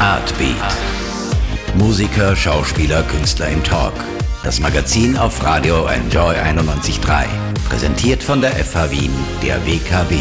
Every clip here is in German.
Artbeat. Musiker, Schauspieler, Künstler im Talk. Das Magazin auf Radio Enjoy 91.3. Präsentiert von der FH Wien, der WKW.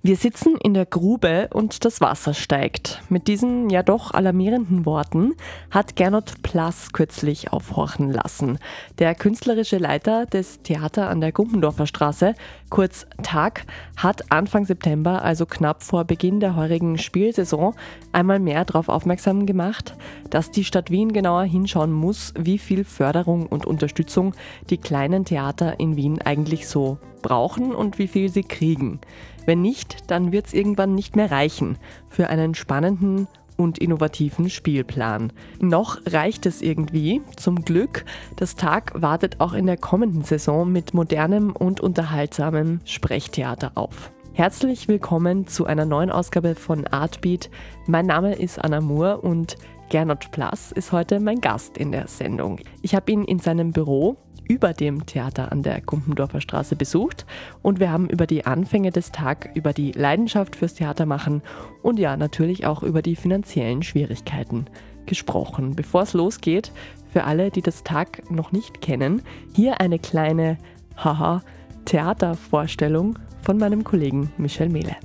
Wir sitzen in der Grube und das Wasser steigt. Mit diesen ja doch alarmierenden Worten hat Gernot Plass kürzlich aufhorchen lassen. Der künstlerische Leiter des Theater an der Gumpendorfer Straße, kurz TAG, hat Anfang September, also knapp vor Beginn der heurigen Spielsaison, einmal mehr darauf aufmerksam gemacht, dass die Stadt Wien genauer hinschauen muss, wie viel Förderung und Unterstützung die kleinen Theater in Wien eigentlich so brauchen und wie viel sie kriegen. Wenn nicht, dann wird es irgendwann nicht mehr reichen für einen spannenden und innovativen Spielplan. Noch reicht es irgendwie. Zum Glück, das Tag wartet auch in der kommenden Saison mit modernem und unterhaltsamem Sprechtheater auf. Herzlich willkommen zu einer neuen Ausgabe von Artbeat. Mein Name ist Anna Moore und Gernot Plass ist heute mein Gast in der Sendung. Ich habe ihn in seinem Büro über dem Theater an der Gumpendorfer Straße besucht und wir haben über die Anfänge des Tags, über die Leidenschaft fürs Theatermachen und ja natürlich auch über die finanziellen Schwierigkeiten gesprochen. Bevor es losgeht, für alle, die das Tag noch nicht kennen, hier eine kleine Haha Theatervorstellung von meinem Kollegen Michel Mehle.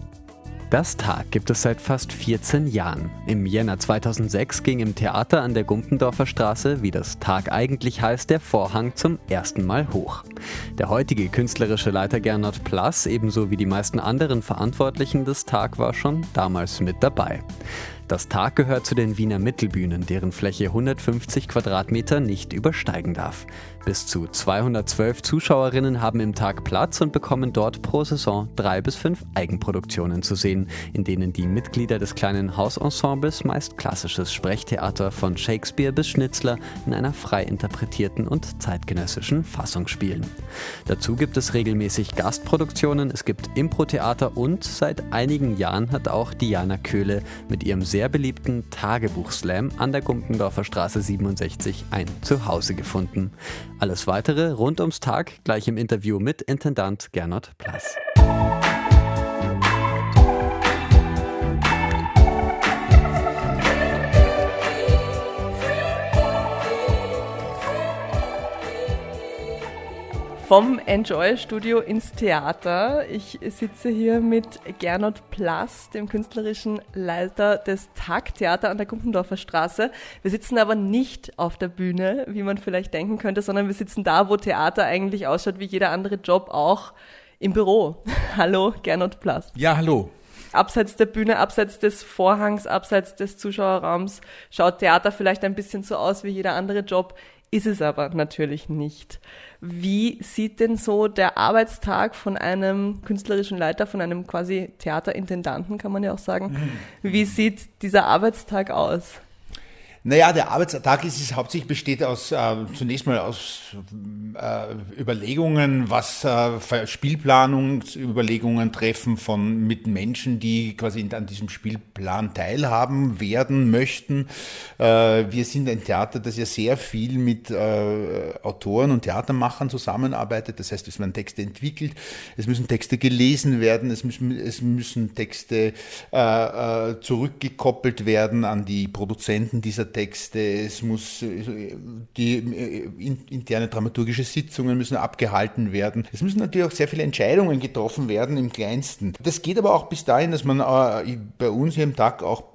Das Tag gibt es seit fast 14 Jahren. Im Jänner 2006 ging im Theater an der Gumpendorfer Straße, wie das Tag eigentlich heißt, der Vorhang zum ersten Mal hoch. Der heutige künstlerische Leiter Gernot Plass, ebenso wie die meisten anderen Verantwortlichen des Tag, war schon damals mit dabei. Das Tag gehört zu den Wiener Mittelbühnen, deren Fläche 150 Quadratmeter nicht übersteigen darf. Bis zu 212 Zuschauerinnen haben im Tag Platz und bekommen dort pro Saison drei bis fünf Eigenproduktionen zu sehen, in denen die Mitglieder des kleinen Hausensembles meist klassisches Sprechtheater von Shakespeare bis Schnitzler in einer frei interpretierten und zeitgenössischen Fassung spielen. Dazu gibt es regelmäßig Gastproduktionen, es gibt Improtheater und seit einigen Jahren hat auch Diana Köhle mit ihrem sehr beliebten Tagebuchslam an der Gumpendorfer Straße 67 ein Zuhause gefunden. Alles weitere rund ums Tag gleich im Interview mit Intendant Gernot Plass. Vom Enjoy Studio ins Theater. Ich sitze hier mit Gernot Plass, dem künstlerischen Leiter des Tagtheater an der Gumpendorfer Straße. Wir sitzen aber nicht auf der Bühne, wie man vielleicht denken könnte, sondern wir sitzen da, wo Theater eigentlich ausschaut, wie jeder andere Job auch, im Büro. hallo, Gernot Plass. Ja, hallo. Abseits der Bühne, abseits des Vorhangs, abseits des Zuschauerraums schaut Theater vielleicht ein bisschen so aus wie jeder andere Job, ist es aber natürlich nicht. Wie sieht denn so der Arbeitstag von einem künstlerischen Leiter, von einem quasi Theaterintendanten, kann man ja auch sagen? Mhm. Wie sieht dieser Arbeitstag aus? Naja, der Arbeitstag ist es hauptsächlich besteht aus äh, zunächst mal aus äh, Überlegungen, was äh, Spielplanungsüberlegungen treffen von mit Menschen, die quasi an diesem Spielplan teilhaben werden möchten. Äh, wir sind ein Theater, das ja sehr viel mit äh, Autoren und Theatermachern zusammenarbeitet. Das heißt, es werden Texte entwickelt, es müssen Texte gelesen werden, es müssen, es müssen Texte äh, äh zurückgekoppelt werden an die Produzenten dieser Texte, es muss die äh, interne dramaturgische Sitzungen müssen abgehalten werden. Es müssen natürlich auch sehr viele Entscheidungen getroffen werden im Kleinsten. Das geht aber auch bis dahin, dass man äh, bei uns hier im Tag auch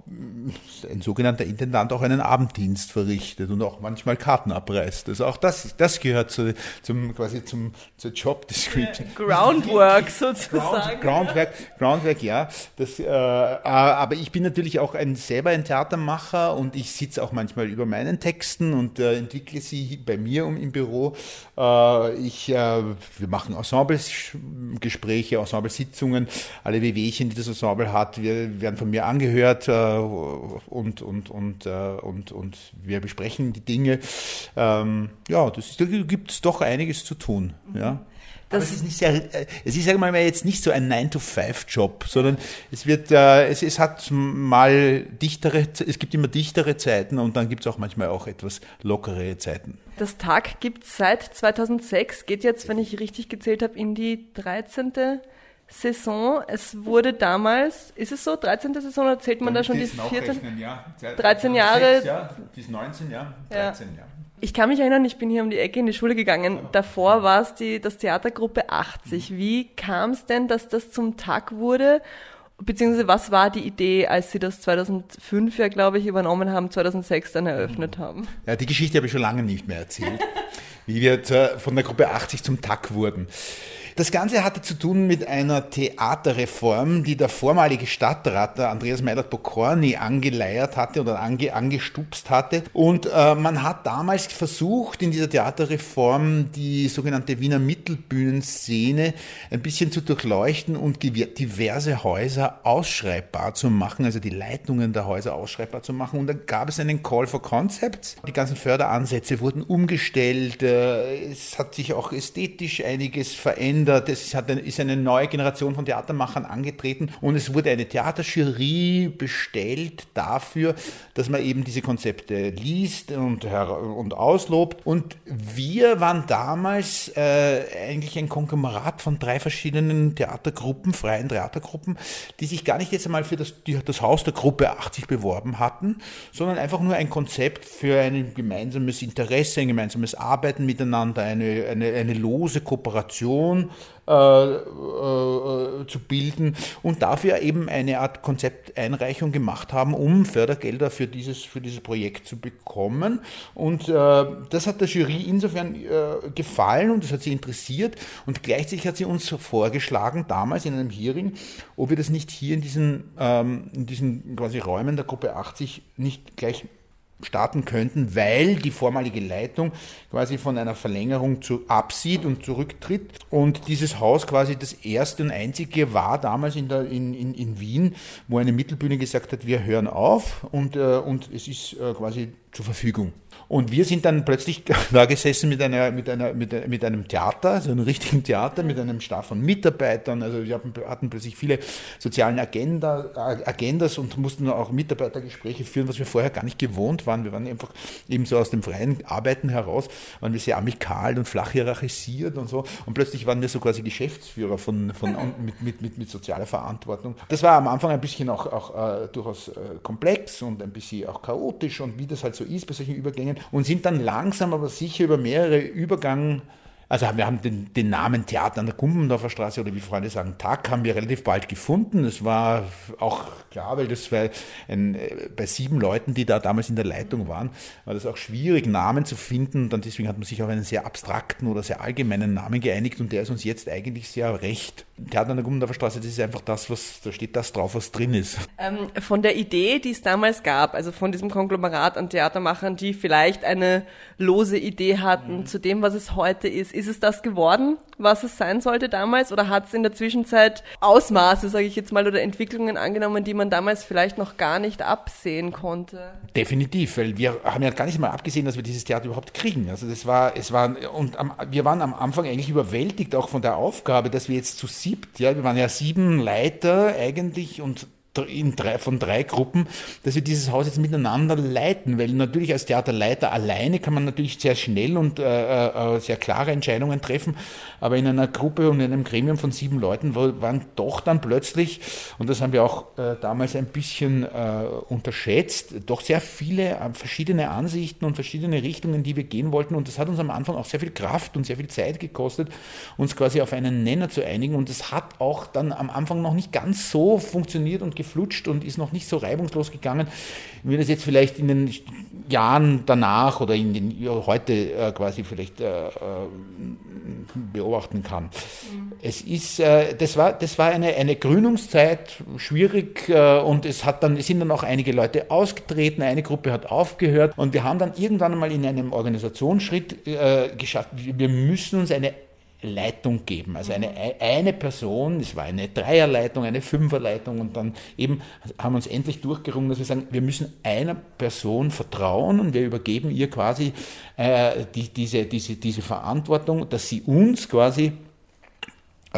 ein sogenannter Intendant auch einen Abenddienst verrichtet und auch manchmal Karten abreißt. Also auch das, das gehört zu, zum quasi zum zur Job Description. Groundwork sozusagen. Ground, Groundwork, Groundwork, ja. Das, äh, aber ich bin natürlich auch ein, selber ein Theatermacher und ich sitze auch manchmal über meinen Texten und äh, entwickle sie bei mir um, im Büro. Äh, ich, äh, wir machen Ensemble-Gespräche, Ensemble-Sitzungen. Alle Wehwehchen, die das Ensemble hat, wir, werden von mir angehört äh, und, und, und, äh, und, und wir besprechen die Dinge. Ähm, ja, das ist, da gibt es doch einiges zu tun. Ja. Das es ist nicht sehr, äh, es ist, sagen wir mal, jetzt nicht so ein 9-to-5-Job, sondern es wird, äh, es, es hat mal dichtere, es gibt immer dichtere Zeiten und dann gibt es auch manchmal auch etwas lockere Zeiten. Das Tag gibt es seit 2006, geht jetzt, wenn ich richtig gezählt habe, in die 13. Saison. Es wurde damals, ist es so, 13. Saison oder zählt man da schon die 14? Ja. 13 Jahre? 6, ja, bis 19, ja. 13, ja. ja. Ich kann mich erinnern, ich bin hier um die Ecke in die Schule gegangen. Davor war es die, das Theatergruppe 80. Wie kam es denn, dass das zum Tag wurde? Beziehungsweise was war die Idee, als Sie das 2005 ja, glaube ich, übernommen haben, 2006 dann eröffnet haben? Ja, die Geschichte habe ich schon lange nicht mehr erzählt, wie wir von der Gruppe 80 zum TAG wurden. Das Ganze hatte zu tun mit einer Theaterreform, die der vormalige Stadtrat, der Andreas Meilert-Bokorny, angeleiert hatte oder ange, angestupst hatte. Und äh, man hat damals versucht, in dieser Theaterreform die sogenannte Wiener Mittelbühnenszene ein bisschen zu durchleuchten und diverse Häuser ausschreibbar zu machen, also die Leitungen der Häuser ausschreibbar zu machen. Und da gab es einen Call for Concepts. Die ganzen Förderansätze wurden umgestellt. Äh, es hat sich auch ästhetisch einiges verändert verändert. Es ist eine neue Generation von Theatermachern angetreten und es wurde eine Theaterjury bestellt dafür, dass man eben diese Konzepte liest und, und auslobt. Und wir waren damals äh, eigentlich ein Konglomerat von drei verschiedenen Theatergruppen, freien Theatergruppen, die sich gar nicht jetzt einmal für das, die, das Haus der Gruppe 80 beworben hatten, sondern einfach nur ein Konzept für ein gemeinsames Interesse, ein gemeinsames Arbeiten miteinander, eine, eine, eine lose Kooperation äh, äh, zu bilden und dafür eben eine Art Konzepteinreichung gemacht haben, um Fördergelder für dieses, für dieses Projekt zu bekommen. Und äh, das hat der Jury insofern äh, gefallen und das hat sie interessiert und gleichzeitig hat sie uns vorgeschlagen, damals in einem Hearing, ob wir das nicht hier in diesen, ähm, in diesen quasi Räumen der Gruppe 80 nicht gleich starten könnten, weil die vormalige Leitung quasi von einer Verlängerung zu, absieht und zurücktritt. Und dieses Haus quasi das erste und einzige war damals in, der, in, in, in Wien, wo eine Mittelbühne gesagt hat, wir hören auf und, äh, und es ist äh, quasi zur Verfügung. Und wir sind dann plötzlich da gesessen mit, einer, mit, einer, mit, mit einem Theater, also einem richtigen Theater, mit einem Stab von Mitarbeitern. Also wir hatten plötzlich viele sozialen Agenda, Agendas und mussten auch Mitarbeitergespräche führen, was wir vorher gar nicht gewohnt waren. Wir waren einfach eben so aus dem freien Arbeiten heraus, waren wir sehr amikal und flach hierarchisiert und so. Und plötzlich waren wir so quasi Geschäftsführer von, von, mit, mit, mit, mit sozialer Verantwortung. Das war am Anfang ein bisschen auch, auch äh, durchaus äh, komplex und ein bisschen auch chaotisch und wie das halt so ist bei solchen Übergängen und sind dann langsam aber sicher über mehrere Übergang also wir haben den, den, Namen Theater an der Gumpendorfer Straße oder wie Freunde sagen, Tag haben wir relativ bald gefunden. Es war auch klar, weil das war ein, äh, bei sieben Leuten, die da damals in der Leitung waren, war das auch schwierig, Namen zu finden. Und deswegen hat man sich auf einen sehr abstrakten oder sehr allgemeinen Namen geeinigt und der ist uns jetzt eigentlich sehr recht. Theater an der Gumpendorfer Straße, das ist einfach das, was, da steht das drauf, was drin ist. Ähm, von der Idee, die es damals gab, also von diesem Konglomerat an Theatermachern, die vielleicht eine lose Idee hatten mhm. zu dem, was es heute ist, ist es das geworden, was es sein sollte damals? Oder hat es in der Zwischenzeit Ausmaße, sage ich jetzt mal, oder Entwicklungen angenommen, die man damals vielleicht noch gar nicht absehen konnte? Definitiv, weil wir haben ja gar nicht mal abgesehen, dass wir dieses Theater überhaupt kriegen. Also das war, es war, und am, wir waren am Anfang eigentlich überwältigt auch von der Aufgabe, dass wir jetzt zu siebt, ja, wir waren ja sieben Leiter eigentlich und in drei, von drei Gruppen, dass wir dieses Haus jetzt miteinander leiten, weil natürlich als Theaterleiter alleine kann man natürlich sehr schnell und äh, äh, sehr klare Entscheidungen treffen, aber in einer Gruppe und in einem Gremium von sieben Leuten waren doch dann plötzlich, und das haben wir auch äh, damals ein bisschen äh, unterschätzt, doch sehr viele äh, verschiedene Ansichten und verschiedene Richtungen, die wir gehen wollten und das hat uns am Anfang auch sehr viel Kraft und sehr viel Zeit gekostet, uns quasi auf einen Nenner zu einigen und das hat auch dann am Anfang noch nicht ganz so funktioniert und geflutscht und ist noch nicht so reibungslos gegangen, wie das jetzt vielleicht in den Jahren danach oder in den heute äh, quasi vielleicht äh, äh, beobachten kann. Mhm. Es ist, äh, das war, das war eine, eine Gründungszeit, schwierig äh, und es hat dann, es sind dann auch einige Leute ausgetreten, eine Gruppe hat aufgehört und wir haben dann irgendwann einmal in einem Organisationsschritt äh, geschafft, wir müssen uns eine Leitung geben. Also eine, eine Person, es war eine Dreierleitung, eine Fünferleitung und dann eben haben wir uns endlich durchgerungen, dass wir sagen, wir müssen einer Person vertrauen und wir übergeben ihr quasi äh, die, diese, diese, diese Verantwortung, dass sie uns quasi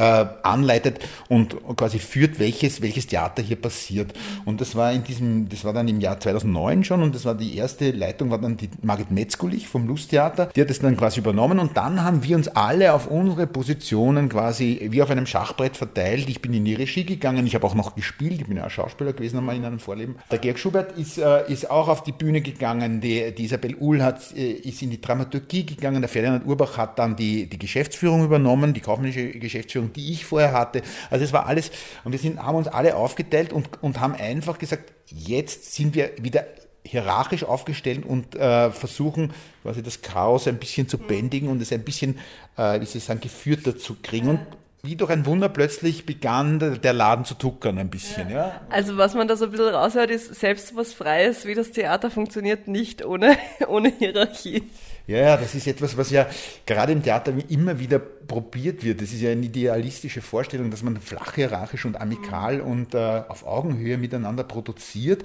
äh, anleitet und quasi führt, welches, welches Theater hier passiert. Und das war in diesem, das war dann im Jahr 2009 schon und das war die erste Leitung, war dann die Margit Metzgulich vom Lusttheater. Die hat das dann quasi übernommen und dann haben wir uns alle auf unsere Positionen quasi wie auf einem Schachbrett verteilt. Ich bin in die Regie gegangen, ich habe auch noch gespielt, ich bin ja auch Schauspieler gewesen einmal in einem Vorleben. Der Georg Schubert ist, äh, ist auch auf die Bühne gegangen, die, die Isabel Uhl hat, äh, ist in die Dramaturgie gegangen, der Ferdinand Urbach hat dann die, die Geschäftsführung übernommen, die kaufmännische Geschäftsführung, die ich vorher hatte. Also es war alles, und wir sind, haben uns alle aufgeteilt und, und haben einfach gesagt, jetzt sind wir wieder hierarchisch aufgestellt und äh, versuchen quasi das Chaos ein bisschen zu bändigen und es ein bisschen, äh, wie Sie sagen, geführter zu kriegen. Und wie durch ein Wunder plötzlich begann der Laden zu tuckern ein bisschen. Ja. ja. Also was man da so ein bisschen raushört, ist selbst was Freies wie das Theater funktioniert nicht ohne, ohne Hierarchie. Ja, das ist etwas, was ja gerade im Theater immer wieder probiert wird. Das ist ja eine idealistische Vorstellung, dass man flach hierarchisch und amikal und äh, auf Augenhöhe miteinander produziert,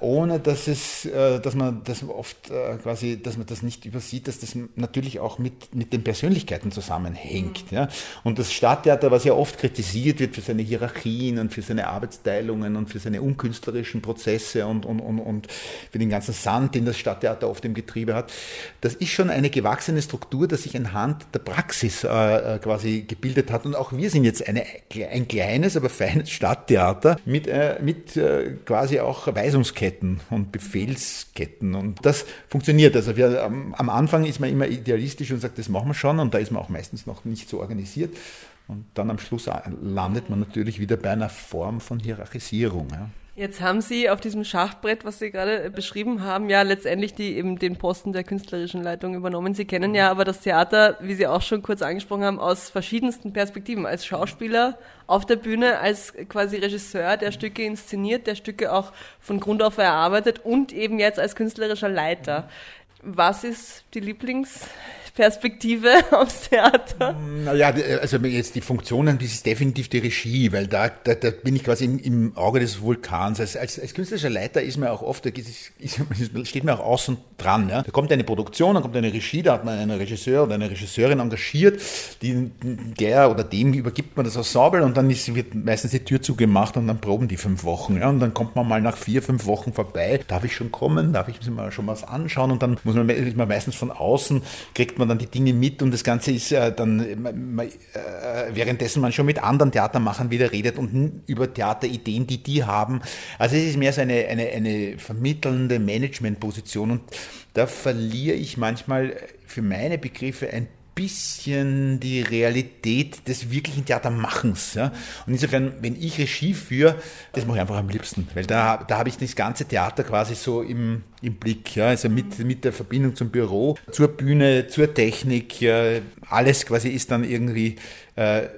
ohne dass es, äh, dass man das oft äh, quasi, dass man das nicht übersieht, dass das natürlich auch mit, mit den Persönlichkeiten zusammenhängt. Mhm. Ja? Und das Stadttheater, was ja oft kritisiert wird für seine Hierarchien und für seine Arbeitsteilungen und für seine unkünstlerischen Prozesse und, und, und, und für den ganzen Sand, den das Stadttheater oft im Getriebe hat, das ist schon eine gewachsene Struktur, die sich anhand der Praxis äh, äh, quasi gebildet hat. Und auch wir sind jetzt eine, ein kleines, aber feines Stadttheater mit, äh, mit äh, quasi auch Weisungsketten und Befehlsketten. Und das funktioniert. Also wir, am, am Anfang ist man immer idealistisch und sagt, das machen wir schon. Und da ist man auch meistens noch nicht so organisiert. Und dann am Schluss landet man natürlich wieder bei einer Form von Hierarchisierung. Ja. Jetzt haben Sie auf diesem Schachbrett, was Sie gerade beschrieben haben, ja letztendlich die, eben den Posten der künstlerischen Leitung übernommen. Sie kennen ja aber das Theater, wie Sie auch schon kurz angesprochen haben, aus verschiedensten Perspektiven. Als Schauspieler auf der Bühne, als quasi Regisseur, der Stücke inszeniert, der Stücke auch von Grund auf erarbeitet und eben jetzt als künstlerischer Leiter. Was ist die Lieblings- Perspektive aufs Theater? Naja, also jetzt die Funktionen, das ist definitiv die Regie, weil da, da, da bin ich quasi im, im Auge des Vulkans. Als, als, als künstlerischer Leiter ist man auch oft, da ist, ist, steht man auch außen dran. Ja. Da kommt eine Produktion, dann kommt eine Regie, da hat man einen Regisseur oder eine Regisseurin engagiert, die, der oder dem übergibt man das Ensemble und dann ist, wird meistens die Tür zugemacht und dann proben die fünf Wochen. Ja. Und dann kommt man mal nach vier, fünf Wochen vorbei. Darf ich schon kommen? Darf ich mir mal schon was anschauen? Und dann muss man, man meistens von außen, kriegt man dann die Dinge mit und das Ganze ist äh, dann äh, währenddessen man schon mit anderen Theatermachern wieder redet und über Theaterideen, die die haben. Also es ist mehr so eine, eine, eine vermittelnde Managementposition und da verliere ich manchmal für meine Begriffe ein bisschen die Realität des wirklichen Theatermachens. Ja? Und insofern, wenn ich Regie führe, das mache ich einfach am liebsten, weil da, da habe ich das ganze Theater quasi so im, im Blick. Ja? Also mit, mit der Verbindung zum Büro, zur Bühne, zur Technik, ja? alles quasi ist dann irgendwie äh,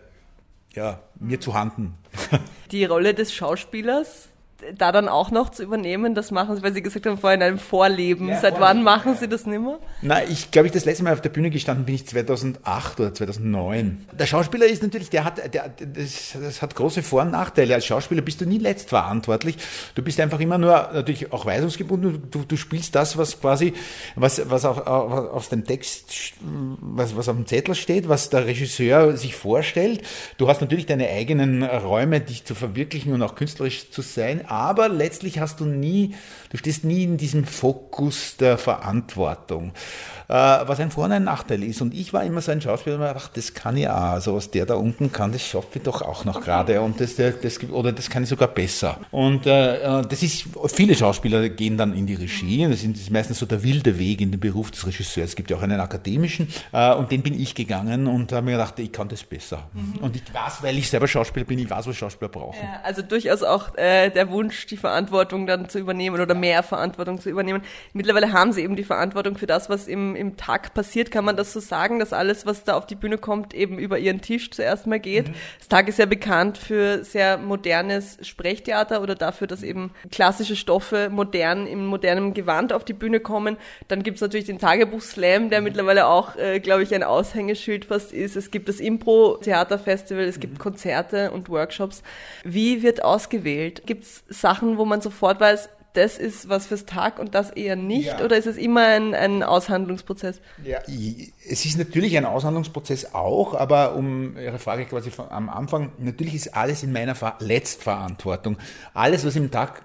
ja, mir zu handen. Die Rolle des Schauspielers da dann auch noch zu übernehmen, das machen Sie, weil Sie gesagt haben, vorhin in einem Vorleben. Ja, Seit wann machen Sie das nimmer? Na, ich glaube, ich das letzte Mal auf der Bühne gestanden bin ich 2008 oder 2009. Der Schauspieler ist natürlich, der hat, der, das, das hat große Vor- und Nachteile. Als Schauspieler bist du nie letztverantwortlich. Du bist einfach immer nur natürlich auch weisungsgebunden. Du, du spielst das, was quasi, was, was auf, auf, auf dem Text, was, was auf dem Zettel steht, was der Regisseur sich vorstellt. Du hast natürlich deine eigenen Räume, dich zu verwirklichen und auch künstlerisch zu sein aber letztlich hast du nie, du stehst nie in diesem Fokus der Verantwortung, was ein Vor- und ein Nachteil ist. Und ich war immer so ein Schauspieler, der dachte, das kann ich auch, also was der da unten kann, das schaffe ich doch auch noch gerade und das, das, oder das kann ich sogar besser. Und äh, äh, das ist, viele Schauspieler gehen dann in die Regie, das ist meistens so der wilde Weg in den Beruf des Regisseurs. Es gibt ja auch einen akademischen äh, und den bin ich gegangen und habe mir gedacht, ich kann das besser. Mhm. Und ich weiß, weil ich selber Schauspieler bin, ich weiß, was Schauspieler brauchen. Ja, also durchaus auch äh, der Wunsch, die Verantwortung dann zu übernehmen oder mehr Verantwortung zu übernehmen. Mittlerweile haben sie eben die Verantwortung für das, was im, im Tag passiert. Kann man das so sagen, dass alles, was da auf die Bühne kommt, eben über ihren Tisch zuerst mal geht? Mhm. Das Tag ist ja bekannt für sehr modernes Sprechtheater oder dafür, dass eben klassische Stoffe modern, im modernen Gewand auf die Bühne kommen. Dann gibt es natürlich den Tagebuch-Slam, der mhm. mittlerweile auch, äh, glaube ich, ein Aushängeschild fast ist. Es gibt das Impro-Theaterfestival, es gibt mhm. Konzerte und Workshops. Wie wird ausgewählt? Gibt es Sachen, wo man sofort weiß, das ist was fürs Tag und das eher nicht? Ja. Oder ist es immer ein, ein Aushandlungsprozess? Ja, es ist natürlich ein Aushandlungsprozess auch, aber um Ihre Frage quasi am Anfang, natürlich ist alles in meiner Letztverantwortung. Alles, was im Tag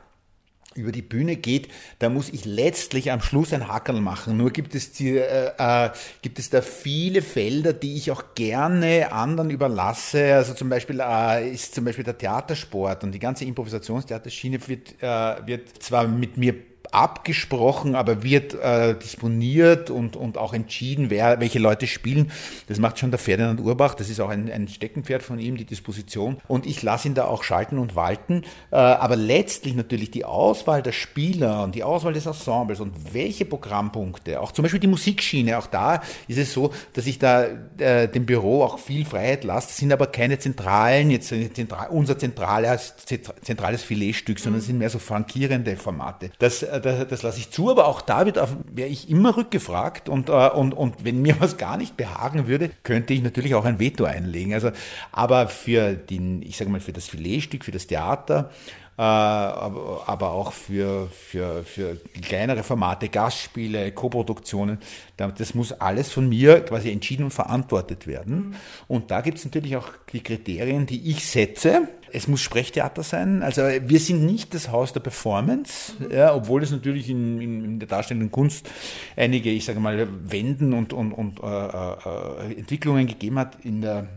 über die Bühne geht, da muss ich letztlich am Schluss ein Hackerl machen. Nur gibt es, die, äh, äh, gibt es da viele Felder, die ich auch gerne anderen überlasse. Also zum Beispiel äh, ist zum Beispiel der Theatersport und die ganze Improvisationstheaterschiene wird, äh, wird zwar mit mir abgesprochen, aber wird äh, disponiert und, und auch entschieden, wer, welche Leute spielen. Das macht schon der Ferdinand Urbach. Das ist auch ein, ein Steckenpferd von ihm, die Disposition. Und ich lasse ihn da auch schalten und walten. Äh, aber letztlich natürlich die Auswahl der Spieler und die Auswahl des Ensembles und welche Programmpunkte, auch zum Beispiel die Musikschiene, auch da ist es so, dass ich da äh, dem Büro auch viel Freiheit lasse. Das sind aber keine zentralen, jetzt zentral, unser zentrales, zentrales Filetstück, sondern es sind mehr so frankierende Formate. Das äh, das, das lasse ich zu, aber auch da wäre ich immer rückgefragt und, äh, und, und wenn mir was gar nicht behagen würde, könnte ich natürlich auch ein Veto einlegen. Also, aber für den, ich sage mal, für das Filetstück, für das Theater, äh, aber, aber auch für, für, für kleinere Formate, Gastspiele, Koproduktionen. Das muss alles von mir quasi entschieden und verantwortet werden. Und da gibt es natürlich auch die Kriterien, die ich setze. Es muss Sprechtheater sein. Also wir sind nicht das Haus der Performance, ja, obwohl es natürlich in, in, in, der darstellenden Kunst einige, ich sage mal, Wenden und, und, und äh, äh, Entwicklungen gegeben hat in der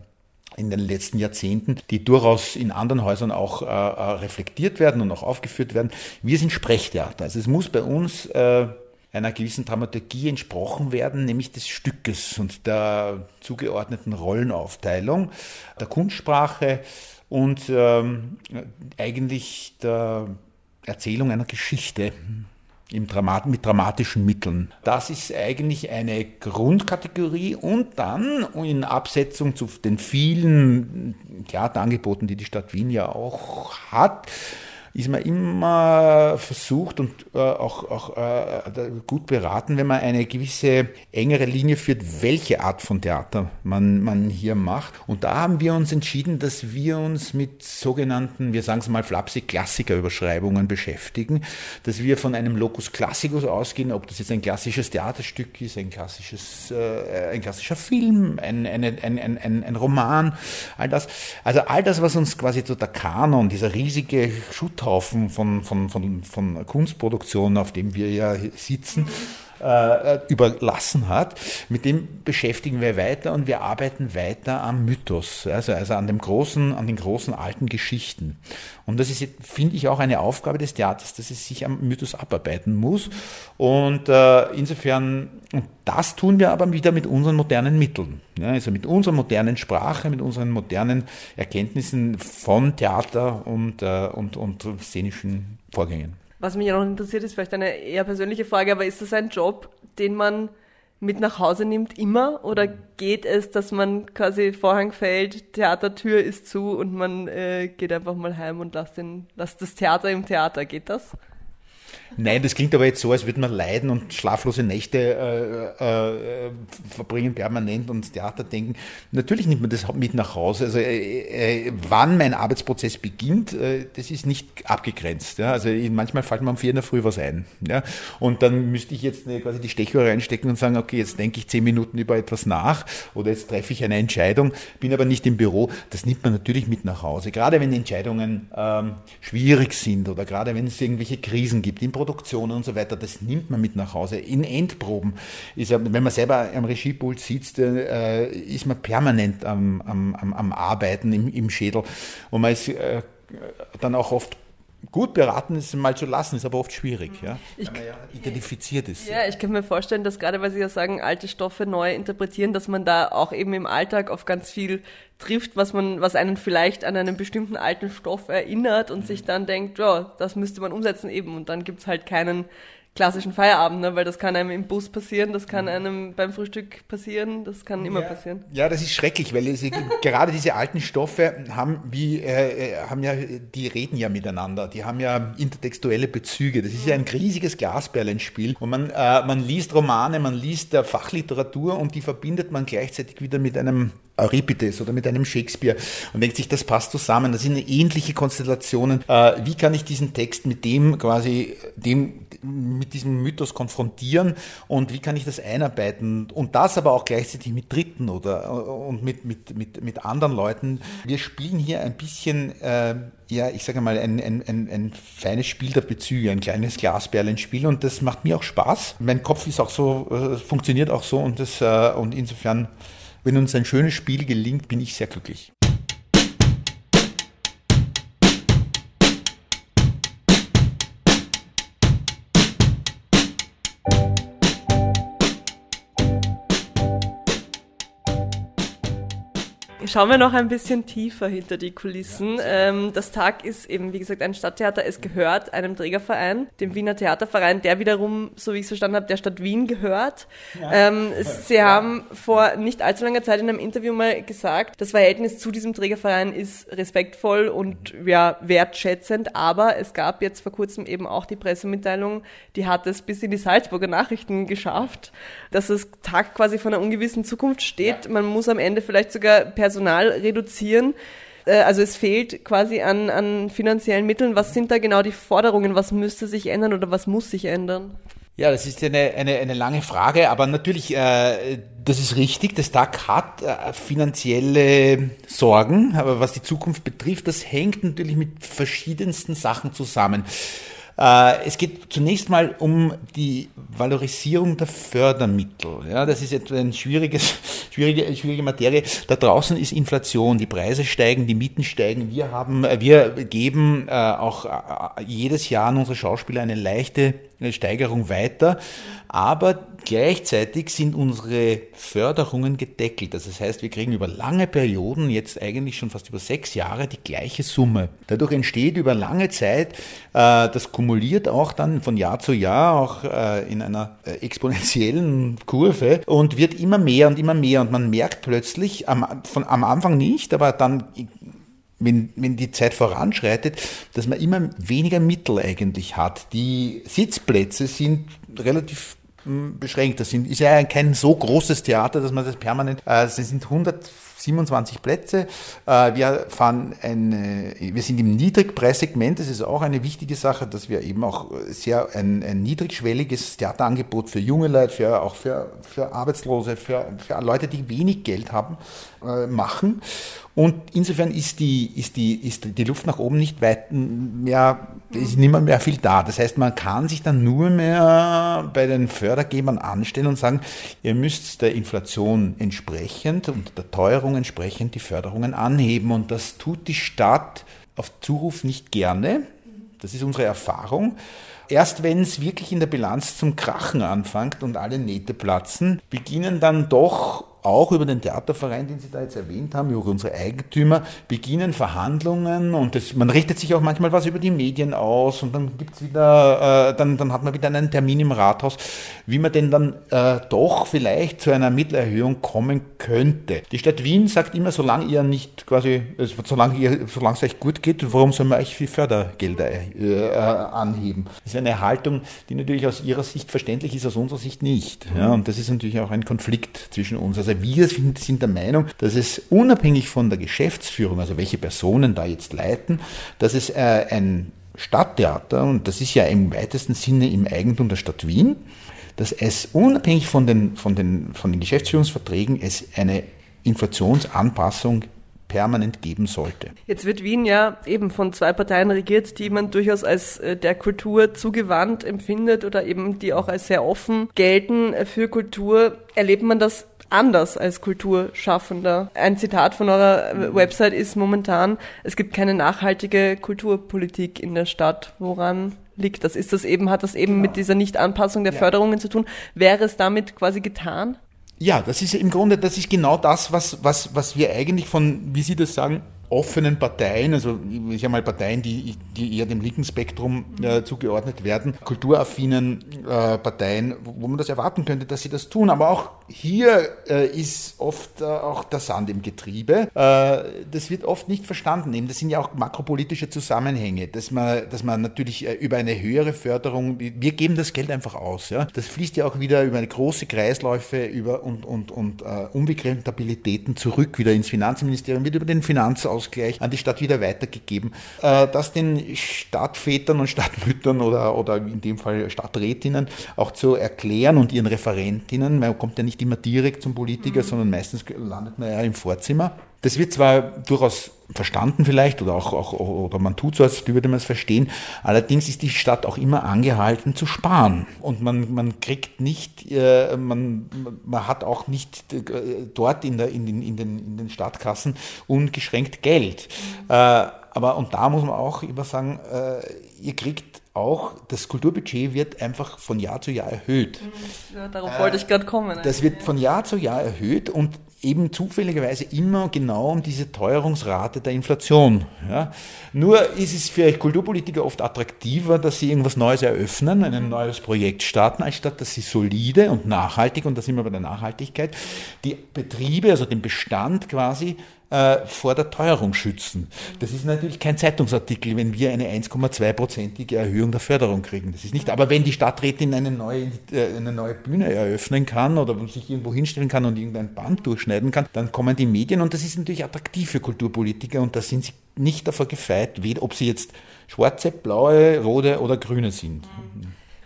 in den letzten Jahrzehnten, die durchaus in anderen Häusern auch äh, äh, reflektiert werden und auch aufgeführt werden. Wir sind Sprechtheater. Also es muss bei uns äh, einer gewissen Dramaturgie entsprochen werden, nämlich des Stückes und der zugeordneten Rollenaufteilung, der Kunstsprache und ähm, eigentlich der Erzählung einer Geschichte Dramat mit dramatischen Mitteln. Das ist eigentlich eine Grundkategorie und dann in Absetzung zu den vielen Theaterangeboten, die die Stadt Wien ja auch hat, ist man immer versucht und äh, auch, auch äh, gut beraten, wenn man eine gewisse engere Linie führt, welche Art von Theater man, man hier macht. Und da haben wir uns entschieden, dass wir uns mit sogenannten, wir sagen es mal flapsig, Klassikerüberschreibungen beschäftigen, dass wir von einem Locus Classicus ausgehen, ob das jetzt ein klassisches Theaterstück ist, ein, klassisches, äh, ein klassischer Film, ein, ein, ein, ein, ein Roman, all das. Also all das, was uns quasi so der Kanon, dieser riesige Schutt Schutthaufen von, von, von, von Kunstproduktionen, auf dem wir ja sitzen, äh, überlassen hat. Mit dem beschäftigen wir weiter und wir arbeiten weiter am Mythos, also, also an, dem großen, an den großen alten Geschichten. Und das ist, finde ich, auch eine Aufgabe des Theaters, dass es sich am Mythos abarbeiten muss. Und äh, insofern, und das tun wir aber wieder mit unseren modernen Mitteln. Ja, also mit unserer modernen Sprache, mit unseren modernen Erkenntnissen von Theater und, äh, und, und szenischen Vorgängen. Was mich ja noch interessiert, ist vielleicht eine eher persönliche Frage, aber ist das ein Job, den man mit nach Hause nimmt immer oder geht es, dass man quasi Vorhang fällt, Theatertür ist zu und man äh, geht einfach mal heim und lässt, den, lässt das Theater im Theater? Geht das? Nein, das klingt aber jetzt so, als würde man leiden und schlaflose Nächte äh, äh, verbringen permanent und ins Theater denken. Natürlich nimmt man das mit nach Hause. Also äh, äh, wann mein Arbeitsprozess beginnt, äh, das ist nicht abgegrenzt. Ja? Also manchmal fällt mir um vier in der Früh was ein. Ja? Und dann müsste ich jetzt quasi die Stechuhr reinstecken und sagen, okay, jetzt denke ich zehn Minuten über etwas nach oder jetzt treffe ich eine Entscheidung, bin aber nicht im Büro. Das nimmt man natürlich mit nach Hause. Gerade wenn Entscheidungen ähm, schwierig sind oder gerade wenn es irgendwelche Krisen gibt in Produktionen und so weiter, das nimmt man mit nach Hause. In Endproben ist ja, wenn man selber am Regiepult sitzt, äh, ist man permanent am, am, am Arbeiten im, im Schädel und man ist äh, dann auch oft gut beraten, es mal zu lassen, ist aber oft schwierig, ja, ich, man ja identifiziert ist. Ja, ich kann mir vorstellen, dass gerade, weil Sie ja sagen, alte Stoffe neu interpretieren, dass man da auch eben im Alltag auf ganz viel trifft, was man, was einen vielleicht an einen bestimmten alten Stoff erinnert und mhm. sich dann denkt, ja, das müsste man umsetzen eben und dann gibt's halt keinen klassischen Feierabend, ne? weil das kann einem im Bus passieren, das kann einem beim Frühstück passieren, das kann immer ja. passieren. Ja, das ist schrecklich, weil es, gerade diese alten Stoffe haben wie äh, haben ja die reden ja miteinander, die haben ja intertextuelle Bezüge. Das ist ja ein riesiges Glasperlenspiel und man äh, man liest Romane, man liest äh, Fachliteratur und die verbindet man gleichzeitig wieder mit einem Euripides oder mit einem Shakespeare und denkt sich, das passt zusammen. Das sind ähnliche Konstellationen. Äh, wie kann ich diesen Text mit dem quasi, dem, mit diesem Mythos konfrontieren und wie kann ich das einarbeiten und das aber auch gleichzeitig mit Dritten oder und mit, mit, mit, mit anderen Leuten. Wir spielen hier ein bisschen, äh, ja, ich sage mal, ein, ein, ein, ein feines Spiel der Bezüge, ein kleines Glasperlenspiel und das macht mir auch Spaß. Mein Kopf ist auch so, äh, funktioniert auch so und, das, äh, und insofern wenn uns ein schönes Spiel gelingt, bin ich sehr glücklich. Schauen wir noch ein bisschen tiefer hinter die Kulissen. Ähm, das Tag ist eben, wie gesagt, ein Stadttheater. Es gehört einem Trägerverein, dem Wiener Theaterverein, der wiederum, so wie ich es verstanden habe, der Stadt Wien gehört. Ähm, Sie haben vor nicht allzu langer Zeit in einem Interview mal gesagt, das Verhältnis zu diesem Trägerverein ist respektvoll und ja, wertschätzend, aber es gab jetzt vor kurzem eben auch die Pressemitteilung, die hat es bis in die Salzburger Nachrichten geschafft, dass das Tag quasi von einer ungewissen Zukunft steht. Ja. Man muss am Ende vielleicht sogar Personal reduzieren. Äh, also es fehlt quasi an, an finanziellen Mitteln. Was sind da genau die Forderungen? Was müsste sich ändern oder was muss sich ändern? Ja, das ist eine, eine, eine lange Frage, aber natürlich, äh, das ist richtig, das TAG hat äh, finanzielle Sorgen, aber was die Zukunft betrifft, das hängt natürlich mit verschiedensten Sachen zusammen. Äh, es geht zunächst mal um die Valorisierung der Fördermittel. Ja, das ist etwa eine schwierige, schwierige Materie. Da draußen ist Inflation, die Preise steigen, die Mieten steigen. Wir haben, wir geben äh, auch äh, jedes Jahr an unsere Schauspieler eine leichte Steigerung weiter. Aber gleichzeitig sind unsere Förderungen gedeckelt. Das heißt, wir kriegen über lange Perioden, jetzt eigentlich schon fast über sechs Jahre, die gleiche Summe. Dadurch entsteht über lange Zeit, äh, das kumuliert auch dann von Jahr zu Jahr auch äh, in einer äh, exponentiellen Kurve und wird immer mehr und immer mehr. Und man merkt plötzlich, am, von, am Anfang nicht, aber dann wenn, wenn die Zeit voranschreitet, dass man immer weniger Mittel eigentlich hat. Die Sitzplätze sind relativ beschränkt. Das sind, ist ja kein so großes Theater, dass man das permanent, äh, es sind 127 Plätze. Äh, wir fahren eine, wir sind im Niedrigpreissegment. Das ist auch eine wichtige Sache, dass wir eben auch sehr ein, ein niedrigschwelliges Theaterangebot für junge Leute, für, auch für, für Arbeitslose, für, für Leute, die wenig Geld haben, äh, machen. Und insofern ist die, ist die, ist die Luft nach oben nicht weit mehr, ist nicht mehr, mehr viel da. Das heißt, man kann sich dann nur mehr bei den Fördergebern anstellen und sagen, ihr müsst der Inflation entsprechend und der Teuerung entsprechend die Förderungen anheben. Und das tut die Stadt auf Zuruf nicht gerne. Das ist unsere Erfahrung. Erst wenn es wirklich in der Bilanz zum Krachen anfängt und alle Nähte platzen, beginnen dann doch auch über den Theaterverein, den Sie da jetzt erwähnt haben, über unsere Eigentümer, beginnen Verhandlungen und das, man richtet sich auch manchmal was über die Medien aus und dann gibt's wieder, äh, dann, dann hat man wieder einen Termin im Rathaus, wie man denn dann äh, doch vielleicht zu einer Mittelerhöhung kommen könnte. Die Stadt Wien sagt immer, solange ihr nicht quasi, also solange, ihr, solange es euch gut geht, warum soll man euch viel Fördergelder äh, anheben? Das ist eine Haltung, die natürlich aus ihrer Sicht verständlich ist, aus unserer Sicht nicht. Ja, und das ist natürlich auch ein Konflikt zwischen uns. Also also wir sind der Meinung, dass es unabhängig von der Geschäftsführung, also welche Personen da jetzt leiten, dass es äh, ein Stadttheater, und das ist ja im weitesten Sinne im Eigentum der Stadt Wien, dass es unabhängig von den, von den, von den Geschäftsführungsverträgen es eine Inflationsanpassung permanent geben sollte. Jetzt wird Wien ja eben von zwei Parteien regiert, die man durchaus als äh, der Kultur zugewandt empfindet oder eben die auch als sehr offen gelten für Kultur. Erlebt man das anders als Kulturschaffender. Ein Zitat von eurer Website ist momentan, es gibt keine nachhaltige Kulturpolitik in der Stadt. Woran liegt das? Ist das eben, hat das eben genau. mit dieser Nichtanpassung der ja. Förderungen zu tun? Wäre es damit quasi getan? Ja, das ist im Grunde, das ist genau das, was, was, was wir eigentlich von, wie Sie das sagen, offenen Parteien, also ich habe mal Parteien, die, die eher dem linken Spektrum äh, zugeordnet werden, kulturaffinen äh, Parteien, wo man das erwarten könnte, dass sie das tun. Aber auch hier äh, ist oft äh, auch der Sand im Getriebe. Äh, das wird oft nicht verstanden. Eben, das sind ja auch makropolitische Zusammenhänge, dass man, dass man natürlich äh, über eine höhere Förderung, wir geben das Geld einfach aus. Ja? Das fließt ja auch wieder über eine große Kreisläufe über und, und, und uh, Unbegrenztabilitäten zurück wieder ins Finanzministerium, wird über den Finanzausgleich an die Stadt wieder weitergegeben. Uh, das den Stadtvätern und Stadtmüttern oder, oder in dem Fall Stadträtinnen auch zu erklären und ihren Referentinnen, man kommt ja nicht immer direkt zum Politiker, mhm. sondern meistens landet man ja im Vorzimmer. Das wird zwar durchaus verstanden vielleicht oder auch, auch oder man tut so, als würde man es verstehen. Allerdings ist die Stadt auch immer angehalten zu sparen und man, man kriegt nicht, äh, man, man hat auch nicht äh, dort in, der, in, den, in, den, in den Stadtkassen ungeschränkt Geld. Mhm. Äh, aber und da muss man auch immer sagen, äh, ihr kriegt auch, das Kulturbudget wird einfach von Jahr zu Jahr erhöht. Ja, darauf wollte ich gerade kommen. Das wird von Jahr zu Jahr erhöht und eben zufälligerweise immer genau um diese Teuerungsrate der Inflation. Ja. Nur ist es für Kulturpolitiker oft attraktiver, dass sie irgendwas Neues eröffnen, ein neues Projekt starten, anstatt dass sie solide und nachhaltig, und da sind wir bei der Nachhaltigkeit, die Betriebe, also den Bestand quasi äh, vor der Teuerung schützen. Das ist natürlich kein Zeitungsartikel, wenn wir eine 1,2-prozentige Erhöhung der Förderung kriegen. Das ist nicht, aber wenn die Stadträtin eine neue, äh, eine neue Bühne eröffnen kann oder sich irgendwo hinstellen kann und irgendein Band durchschneiden kann, dann kommen die Medien und das ist natürlich attraktiv für Kulturpolitiker und da sind sie nicht davor gefeit, ob sie jetzt schwarze, blaue, rote oder grüne sind.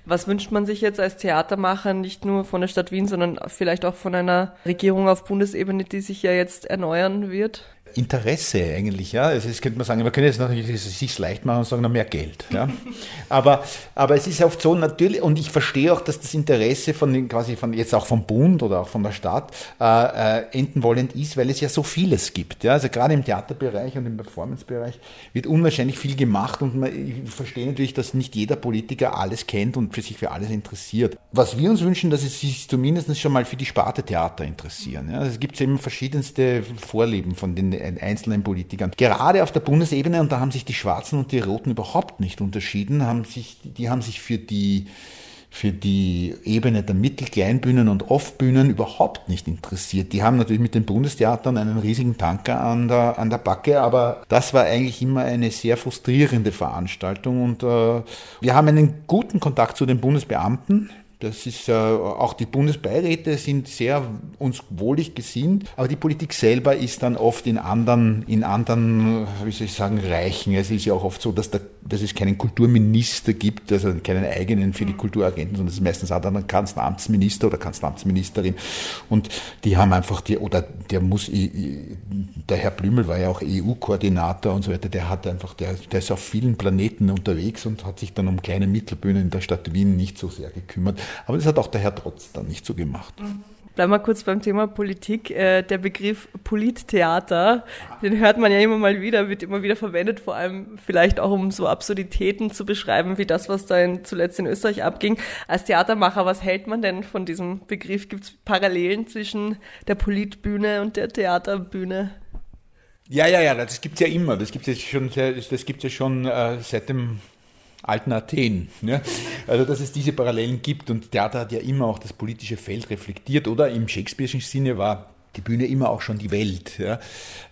Was wünscht man sich jetzt als Theatermacher nicht nur von der Stadt Wien, sondern vielleicht auch von einer Regierung auf Bundesebene, die sich ja jetzt erneuern wird? Interesse eigentlich, ja. Also das könnte man sagen, man könnte jetzt natürlich sich leicht machen und sagen, noch mehr Geld. Ja. aber, aber es ist oft so natürlich, und ich verstehe auch, dass das Interesse von den, quasi von jetzt auch vom Bund oder auch von der Stadt äh, äh, enden wollend ist, weil es ja so vieles gibt. Ja. Also gerade im Theaterbereich und im Performancebereich wird unwahrscheinlich viel gemacht und man, ich verstehe natürlich, dass nicht jeder Politiker alles kennt und für sich für alles interessiert. Was wir uns wünschen, dass es sich zumindest schon mal für die Sparte Theater interessieren. Ja. Also es gibt eben verschiedenste Vorlieben von den einzelnen Politikern. Gerade auf der Bundesebene, und da haben sich die Schwarzen und die Roten überhaupt nicht unterschieden, haben sich, die haben sich für die für die Ebene der Mittel-, Kleinbühnen und Off-Bühnen überhaupt nicht interessiert. Die haben natürlich mit den Bundestheatern einen riesigen Tanker an der, an der Backe, aber das war eigentlich immer eine sehr frustrierende Veranstaltung und äh, wir haben einen guten Kontakt zu den Bundesbeamten. Das ist äh, auch die Bundesbeiräte sind sehr uns wohlig gesinnt, aber die Politik selber ist dann oft in anderen, in anderen, wie soll ich sagen, Reichen. Es ist ja auch oft so, dass, der, dass es keinen Kulturminister gibt, also keinen eigenen für die mhm. Kulturagenten, sondern es ist meistens auch ein Kanzleramtsminister oder Kanzleramtsministerin. Und die haben einfach die, oder der muss, der Herr Blümel war ja auch EU-Koordinator und so weiter, der hat einfach, der, der ist auf vielen Planeten unterwegs und hat sich dann um kleine Mittelbühnen in der Stadt Wien nicht so sehr gekümmert. Aber das hat auch der Herr Trotz dann nicht so gemacht. Bleiben wir kurz beim Thema Politik. Äh, der Begriff Polittheater, den hört man ja immer mal wieder, wird immer wieder verwendet, vor allem vielleicht auch um so Absurditäten zu beschreiben, wie das, was da in, zuletzt in Österreich abging. Als Theatermacher, was hält man denn von diesem Begriff? Gibt es Parallelen zwischen der Politbühne und der Theaterbühne? Ja, ja, ja, das gibt es ja immer. Das gibt es ja schon, das gibt's ja schon äh, seit dem alten Athen. Ja? Also, dass es diese Parallelen gibt und Theater hat ja immer auch das politische Feld reflektiert oder im Shakespeare'schen Sinne war die Bühne immer auch schon die Welt. Ja.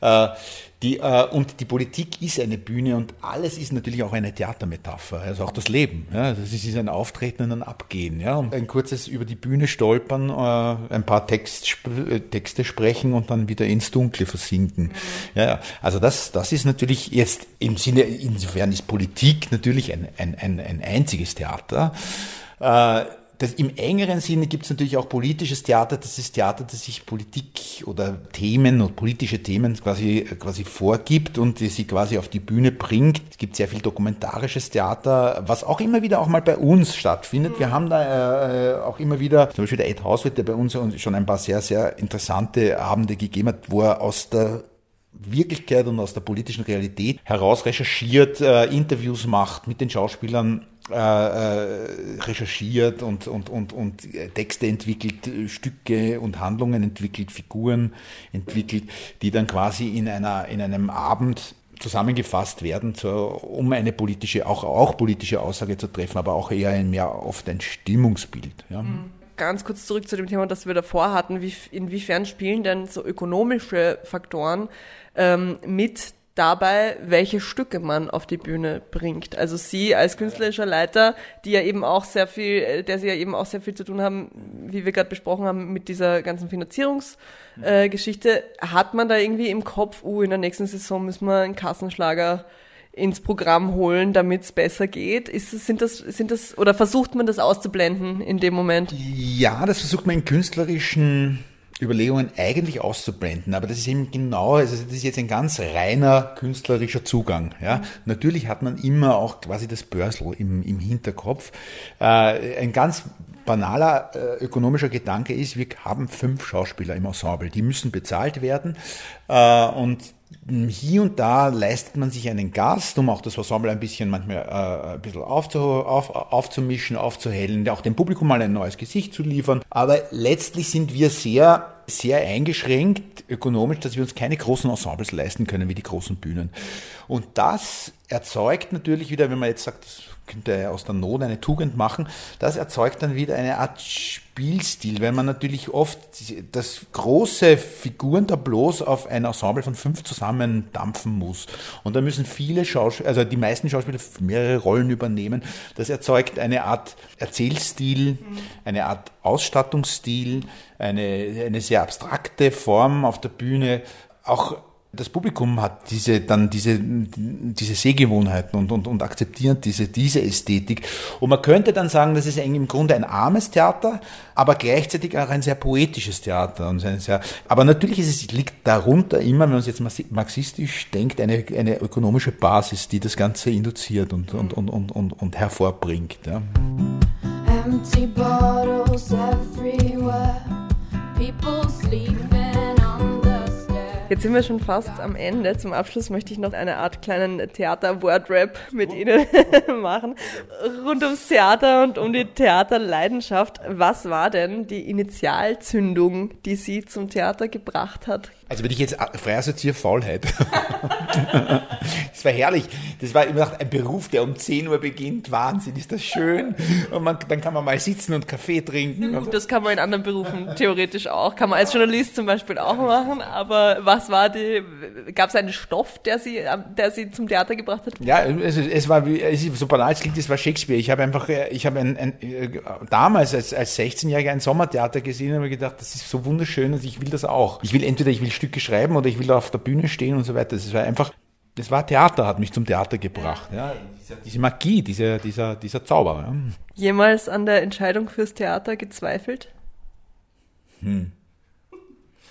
Äh, die, äh, und die Politik ist eine Bühne und alles ist natürlich auch eine Theatermetapher, also auch das Leben. Ja. Das ist ein Auftreten und ein Abgehen. Ja. Und ein kurzes über die Bühne stolpern, äh, ein paar Text, Texte sprechen und dann wieder ins Dunkle versinken. Mhm. Ja, also das, das ist natürlich jetzt im Sinne, insofern ist Politik natürlich ein, ein, ein, ein einziges Theater. Äh, das, Im engeren Sinne gibt es natürlich auch politisches Theater. Das ist Theater, das sich Politik oder Themen oder politische Themen quasi, quasi vorgibt und sie quasi auf die Bühne bringt. Es gibt sehr viel dokumentarisches Theater, was auch immer wieder auch mal bei uns stattfindet. Wir haben da äh, auch immer wieder, zum Beispiel der Ed Hauswirt, der bei uns schon ein paar sehr, sehr interessante Abende gegeben hat, wo er aus der Wirklichkeit und aus der politischen Realität heraus recherchiert, äh, Interviews macht, mit den Schauspielern äh, äh, recherchiert und, und, und, und Texte entwickelt, Stücke und Handlungen entwickelt, Figuren entwickelt, die dann quasi in, einer, in einem Abend zusammengefasst werden, zur, um eine politische, auch, auch politische Aussage zu treffen, aber auch eher ein mehr oft ein Stimmungsbild. Ja. Mhm ganz kurz zurück zu dem Thema, das wir davor hatten. Wie, inwiefern spielen denn so ökonomische Faktoren ähm, mit dabei, welche Stücke man auf die Bühne bringt. Also Sie als künstlerischer Leiter, die ja eben auch sehr viel, äh, der Sie ja eben auch sehr viel zu tun haben, wie wir gerade besprochen haben, mit dieser ganzen Finanzierungsgeschichte, äh, hat man da irgendwie im Kopf, uh, in der nächsten Saison müssen wir einen Kassenschlager ins Programm holen, damit es besser geht? Ist, sind das, sind das, oder versucht man das auszublenden in dem Moment? Ja, das versucht man in künstlerischen Überlegungen eigentlich auszublenden. Aber das ist eben genau, also das ist jetzt ein ganz reiner künstlerischer Zugang. Ja. Natürlich hat man immer auch quasi das Börsel im, im Hinterkopf. Äh, ein ganz banaler äh, ökonomischer Gedanke ist, wir haben fünf Schauspieler im Ensemble, die müssen bezahlt werden äh, und hier und da leistet man sich einen Gast, um auch das Ensemble ein bisschen manchmal äh, ein bisschen aufzu, auf, aufzumischen, aufzuhellen, auch dem Publikum mal ein neues Gesicht zu liefern. Aber letztlich sind wir sehr sehr eingeschränkt ökonomisch, dass wir uns keine großen Ensembles leisten können wie die großen Bühnen. Und das erzeugt natürlich wieder, wenn man jetzt sagt, das könnte aus der Not eine Tugend machen, das erzeugt dann wieder eine Art Spielstil, weil man natürlich oft das große Figurentableaus auf ein Ensemble von fünf zusammen dampfen muss. Und da müssen viele Schauspieler, also die meisten Schauspieler mehrere Rollen übernehmen. Das erzeugt eine Art Erzählstil, eine Art Ausstattungsstil, eine, eine sehr abstrakte Form auf der Bühne, auch das Publikum hat diese, dann diese, diese Sehgewohnheiten und, und, und akzeptiert diese, diese Ästhetik. Und man könnte dann sagen, das ist im Grunde ein armes Theater, aber gleichzeitig auch ein sehr poetisches Theater. Und ein sehr, aber natürlich ist es, liegt darunter immer, wenn man es jetzt marxistisch denkt, eine, eine ökonomische Basis, die das Ganze induziert und, und, und, und, und, und hervorbringt. Ja. Empty bottles everywhere, people. Jetzt sind wir schon fast am Ende. Zum Abschluss möchte ich noch eine Art kleinen Theater-Word-Rap mit Ihnen machen. Rund ums Theater und um die Theaterleidenschaft. Was war denn die Initialzündung, die Sie zum Theater gebracht hat? Also wenn ich jetzt frei assoziiere, Faulheit. das war herrlich. Das war immer ein Beruf, der um 10 Uhr beginnt. Wahnsinn, ist das schön. Und man, dann kann man mal sitzen und Kaffee trinken. Das kann man in anderen Berufen theoretisch auch. Kann man als Journalist zum Beispiel auch machen. Aber was war die, gab es einen Stoff, der sie, der sie zum Theater gebracht hat? Ja, es, es war, es ist so banal es klingt, es war Shakespeare. Ich habe einfach, ich habe ein, ein, damals als, als 16-Jähriger ein Sommertheater gesehen und habe gedacht, das ist so wunderschön und ich will das auch. Ich will entweder, ich will Stücke schreiben oder ich will auf der Bühne stehen und so weiter. Das war einfach, das war Theater, hat mich zum Theater gebracht. Ja, diese Magie, diese, dieser, dieser Zauber. Ja. Jemals an der Entscheidung fürs Theater gezweifelt? Hm.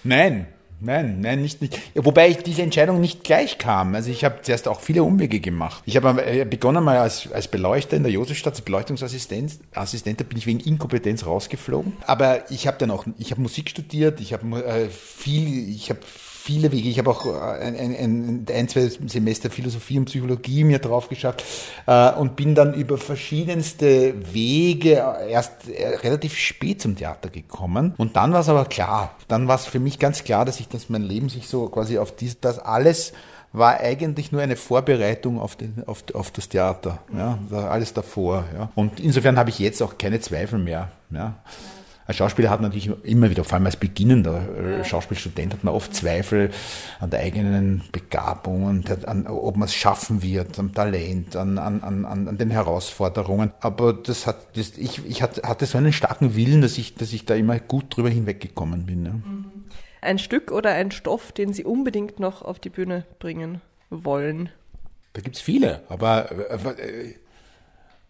Nein, Nein, nein, nicht, nicht. Wobei ich diese Entscheidung nicht gleich kam. Also ich habe zuerst auch viele Umwege gemacht. Ich habe äh, begonnen mal als, als Beleuchter in der Josefstadt, als Beleuchtungsassistent. Assistent, da bin ich wegen Inkompetenz rausgeflogen. Aber ich habe dann auch, ich habe Musik studiert, ich habe äh, viel, ich habe viele Wege. Ich habe auch äh, ein, ein, ein, zwei Semester Philosophie und Psychologie mir drauf geschafft äh, und bin dann über verschiedenste Wege erst äh, relativ spät zum Theater gekommen. Und dann war es aber klar, dann war es für mich ganz klar, dass ich das mein Leben sich so quasi auf dies, das alles war eigentlich nur eine Vorbereitung auf, den, auf, auf das Theater. Ja, alles davor. Ja. Und insofern habe ich jetzt auch keine Zweifel mehr. Ja. Ein Schauspieler hat natürlich immer wieder, vor allem als beginnender äh, Schauspielstudent, hat man oft Zweifel an der eigenen Begabung und an, ob man es schaffen wird, am Talent, an, an, an, an den Herausforderungen. Aber das hat, das, ich, ich hatte so einen starken Willen, dass ich, dass ich da immer gut drüber hinweggekommen bin. Ja. Mhm. Ein Stück oder ein Stoff, den Sie unbedingt noch auf die Bühne bringen wollen? Da gibt es viele, aber äh, äh,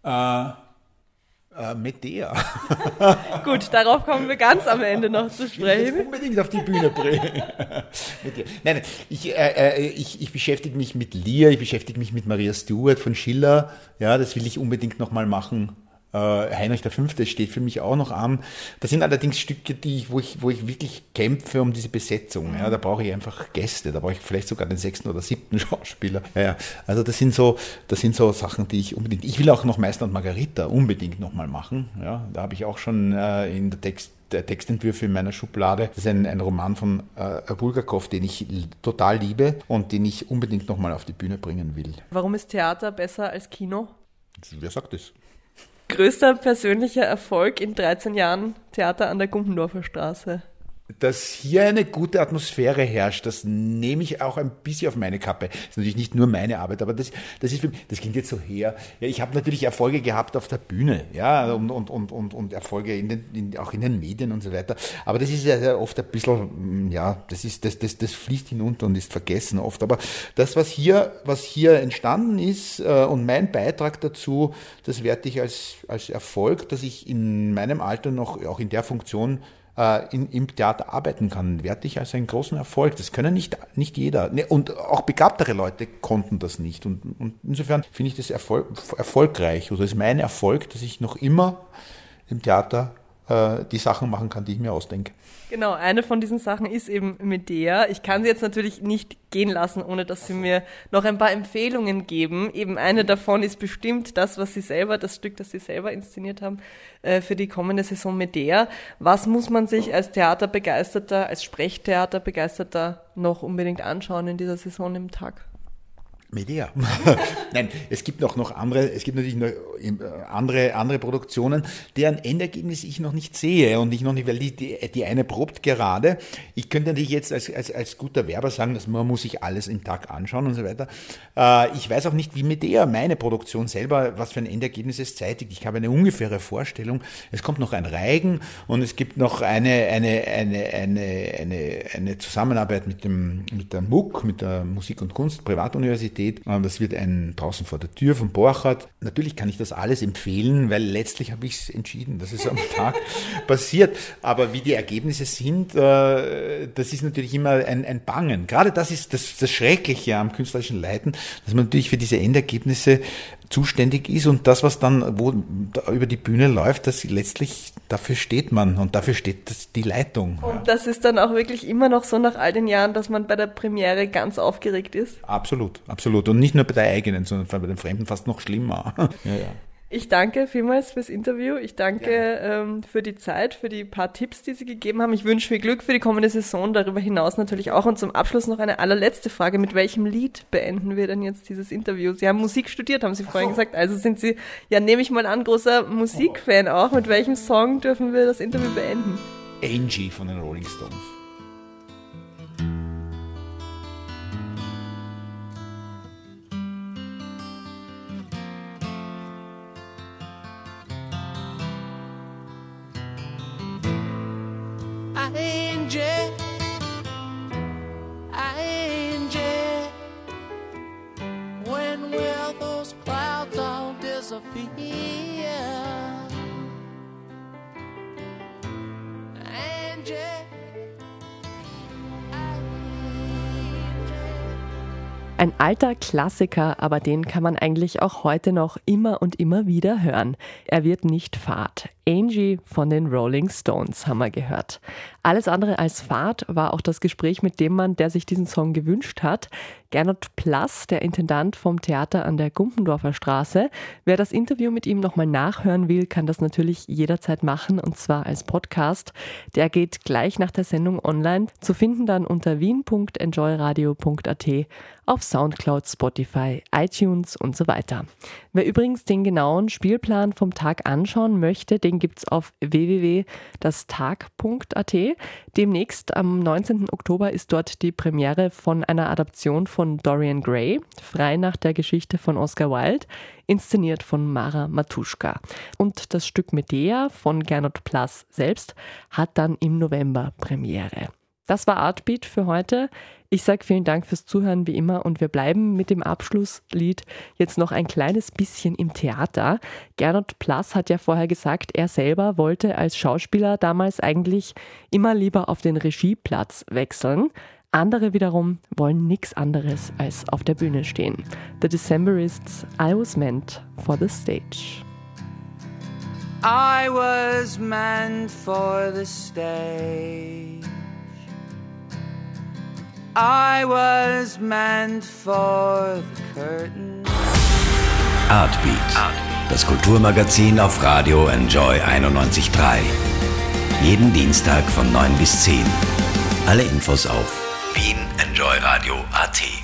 äh, Medea. Gut, darauf kommen wir ganz am Ende noch zu sprechen. Ich unbedingt auf die Bühne bringen. nein, nein, ich, äh, äh, ich, ich beschäftige mich mit Lear, ich beschäftige mich mit Maria Stuart von Schiller. Ja, das will ich unbedingt nochmal machen. Äh, Heinrich V. steht für mich auch noch an. Das sind allerdings Stücke, die ich, wo, ich, wo ich wirklich kämpfe um diese Besetzung. Ja, da brauche ich einfach Gäste, da brauche ich vielleicht sogar den sechsten oder siebten Schauspieler. Ja, also das sind so, das sind so Sachen, die ich unbedingt. Ich will auch noch Meister und Margarita unbedingt nochmal machen. Ja, da habe ich auch schon äh, in der Text Textentwürfe in meiner Schublade. Das ist ein, ein Roman von äh, Bulgakov, den ich total liebe und den ich unbedingt nochmal auf die Bühne bringen will. Warum ist Theater besser als Kino? Wer sagt das? Größter persönlicher Erfolg in 13 Jahren Theater an der Gumpendorfer Straße? Dass hier eine gute Atmosphäre herrscht, das nehme ich auch ein bisschen auf meine Kappe. Das ist natürlich nicht nur meine Arbeit, aber das, das ist das klingt jetzt so her. Ja, ich habe natürlich Erfolge gehabt auf der Bühne, ja, und, und, und, und, und Erfolge in den, in, auch in den Medien und so weiter. Aber das ist ja oft ein bisschen, ja, das ist, das, das, das fließt hinunter und ist vergessen oft. Aber das, was hier, was hier entstanden ist äh, und mein Beitrag dazu, das werte ich als, als Erfolg, dass ich in meinem Alter noch, auch in der Funktion, in, im Theater arbeiten kann, werte ich als einen großen Erfolg. Das können nicht, nicht jeder. Ne, und auch begabtere Leute konnten das nicht. Und, und insofern finde ich das Erfolg, erfolgreich. Oder ist mein Erfolg, dass ich noch immer im Theater äh, die Sachen machen kann, die ich mir ausdenke. Genau, eine von diesen Sachen ist eben Medea. Ich kann sie jetzt natürlich nicht gehen lassen, ohne dass sie mir noch ein paar Empfehlungen geben. Eben eine davon ist bestimmt das, was sie selber, das Stück, das sie selber inszeniert haben, äh, für die kommende Saison Medea. Was muss man sich als Theaterbegeisterter, als Sprechtheaterbegeisterter noch unbedingt anschauen in dieser Saison im Tag? Medea. Nein, es gibt noch, noch andere, es gibt natürlich noch äh, andere, andere Produktionen, deren Endergebnis ich noch nicht sehe und ich noch nicht, weil die, die, die eine probt gerade. Ich könnte natürlich jetzt als, als, als guter Werber sagen, dass man muss sich alles im Tag anschauen und so weiter. Äh, ich weiß auch nicht, wie Medea, meine Produktion selber, was für ein Endergebnis es zeitigt. Ich habe eine ungefähre Vorstellung. Es kommt noch ein Reigen und es gibt noch eine, eine, eine, eine, eine, eine Zusammenarbeit mit dem, mit der MUK, mit der Musik- und Kunst Privatuniversität steht. Ähm, das wird ein draußen vor der Tür von Borchardt. Natürlich kann ich das alles empfehlen, weil letztlich habe ich es entschieden, dass es am Tag passiert. Aber wie die Ergebnisse sind, äh, das ist natürlich immer ein, ein Bangen. Gerade das ist das, das Schreckliche am künstlerischen Leiten, dass man natürlich für diese Endergebnisse zuständig ist und das, was dann wo über die Bühne läuft, das letztlich dafür steht man und dafür steht die Leitung. Und ja. das ist dann auch wirklich immer noch so nach all den Jahren, dass man bei der Premiere ganz aufgeregt ist? Absolut, absolut. Und nicht nur bei der eigenen, sondern bei den Fremden fast noch schlimmer. ja, ja. Ich danke vielmals fürs Interview. Ich danke ähm, für die Zeit, für die paar Tipps, die Sie gegeben haben. Ich wünsche viel Glück für die kommende Saison, darüber hinaus natürlich auch. Und zum Abschluss noch eine allerletzte Frage. Mit welchem Lied beenden wir denn jetzt dieses Interview? Sie haben Musik studiert, haben Sie vorhin so. gesagt. Also sind Sie, ja, nehme ich mal an, großer Musikfan auch. Mit welchem Song dürfen wir das Interview beenden? Angie von den Rolling Stones. Alter Klassiker, aber den kann man eigentlich auch heute noch immer und immer wieder hören. Er wird nicht fad. Angie von den Rolling Stones haben wir gehört. Alles andere als Fahrt war auch das Gespräch mit dem Mann, der sich diesen Song gewünscht hat. Gernot Plass, der Intendant vom Theater an der Gumpendorfer Straße. Wer das Interview mit ihm nochmal nachhören will, kann das natürlich jederzeit machen und zwar als Podcast. Der geht gleich nach der Sendung online, zu finden dann unter wien.enjoyradio.at auf Soundcloud, Spotify, iTunes und so weiter. Wer übrigens den genauen Spielplan vom Tag anschauen möchte, den gibt es auf www.dastag.at. Demnächst am 19. Oktober ist dort die Premiere von einer Adaption von Dorian Gray, frei nach der Geschichte von Oscar Wilde, inszeniert von Mara Matuschka. Und das Stück Medea von Gernot Plass selbst hat dann im November Premiere. Das war Artbeat für heute. Ich sage vielen Dank fürs Zuhören wie immer und wir bleiben mit dem Abschlusslied jetzt noch ein kleines bisschen im Theater. Gernot Plass hat ja vorher gesagt, er selber wollte als Schauspieler damals eigentlich immer lieber auf den Regieplatz wechseln. Andere wiederum wollen nichts anderes als auf der Bühne stehen. The Decemberists, I was meant for the stage. I was meant for the stage. I was meant for the curtain. Artbeat, das Kulturmagazin auf Radio Enjoy 91.3. Jeden Dienstag von 9 bis 10. Alle Infos auf wienenjoyradio.at.